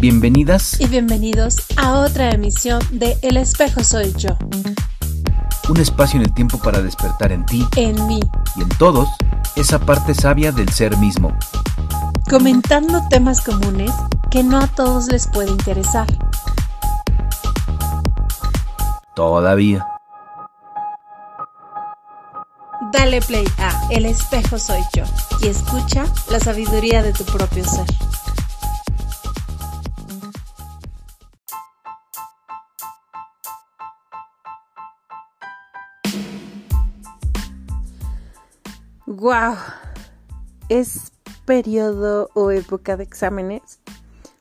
Bienvenidas y bienvenidos a otra emisión de El espejo soy yo. Un espacio en el tiempo para despertar en ti, en mí y en todos esa parte sabia del ser mismo. Comentando temas comunes que no a todos les puede interesar. Todavía. Dale play a El espejo soy yo y escucha la sabiduría de tu propio ser. Wow, es periodo o época de exámenes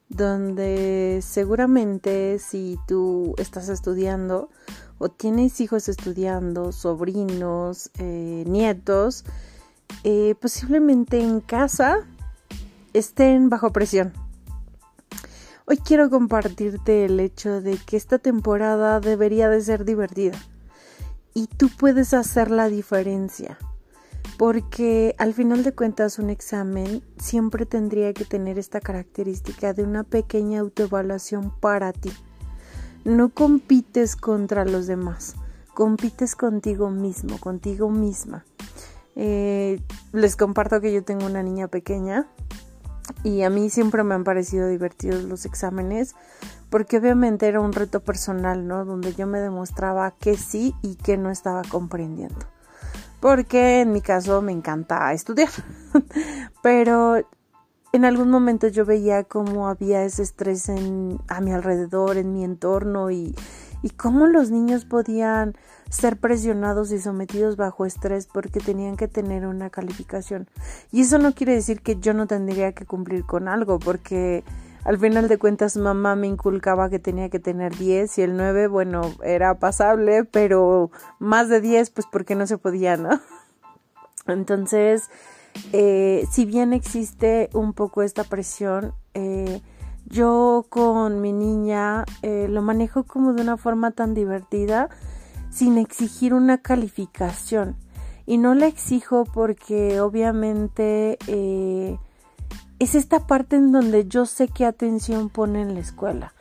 donde seguramente si tú estás estudiando o tienes hijos estudiando, sobrinos, eh, nietos, eh, posiblemente en casa estén bajo presión. Hoy quiero compartirte el hecho de que esta temporada debería de ser divertida y tú puedes hacer la diferencia porque al final de cuentas un examen siempre tendría que tener esta característica de una pequeña autoevaluación para ti. No compites contra los demás, compites contigo mismo, contigo misma. Eh, les comparto que yo tengo una niña pequeña y a mí siempre me han parecido divertidos los exámenes porque obviamente era un reto personal, ¿no? Donde yo me demostraba que sí y que no estaba comprendiendo porque en mi caso me encanta estudiar. Pero en algún momento yo veía cómo había ese estrés a mi alrededor, en mi entorno y cómo los niños podían ser presionados y sometidos bajo estrés porque tenían que tener una calificación. Y eso no quiere decir que yo no tendría que cumplir con algo, porque al final de cuentas mamá me inculcaba que tenía que tener 10 y el 9, bueno, era pasable, pero más de 10 pues porque no se podía, ¿no? Entonces, eh, si bien existe un poco esta presión, eh, yo con mi niña eh, lo manejo como de una forma tan divertida, sin exigir una calificación. Y no la exijo porque obviamente es esta parte en donde yo sé qué atención pone en la escuela.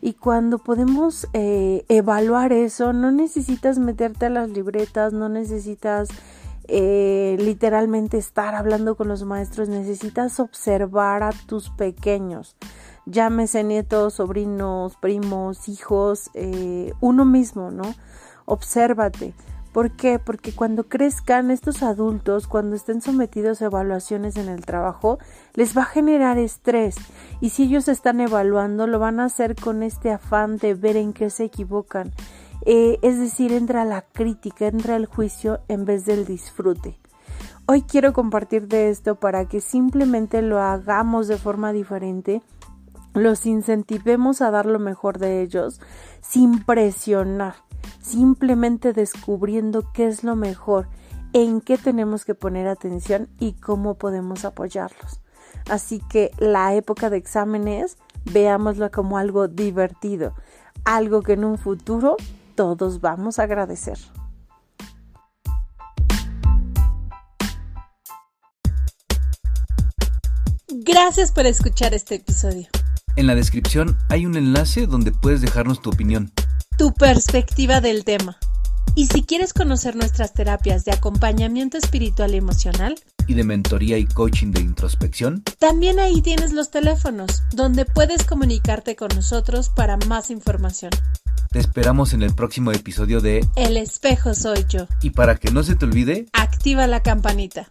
Y cuando podemos eh, evaluar eso, no necesitas meterte a las libretas, no necesitas eh, literalmente estar hablando con los maestros, necesitas observar a tus pequeños, llámese nietos, sobrinos, primos, hijos, eh, uno mismo, ¿no? Obsérvate ¿Por qué? Porque cuando crezcan estos adultos, cuando estén sometidos a evaluaciones en el trabajo, les va a generar estrés. Y si ellos están evaluando, lo van a hacer con este afán de ver en qué se equivocan. Eh, es decir, entra la crítica, entra el juicio en vez del disfrute. Hoy quiero compartir de esto para que simplemente lo hagamos de forma diferente, los incentivemos a dar lo mejor de ellos sin presionar simplemente descubriendo qué es lo mejor, en qué tenemos que poner atención y cómo podemos apoyarlos. Así que la época de exámenes, veámoslo como algo divertido, algo que en un futuro todos vamos a agradecer. Gracias por escuchar este episodio. En la descripción hay un enlace donde puedes dejarnos tu opinión tu perspectiva del tema. Y si quieres conocer nuestras terapias de acompañamiento espiritual y emocional, y de mentoría y coaching de introspección, también ahí tienes los teléfonos, donde puedes comunicarte con nosotros para más información. Te esperamos en el próximo episodio de El espejo soy yo. Y para que no se te olvide, activa la campanita.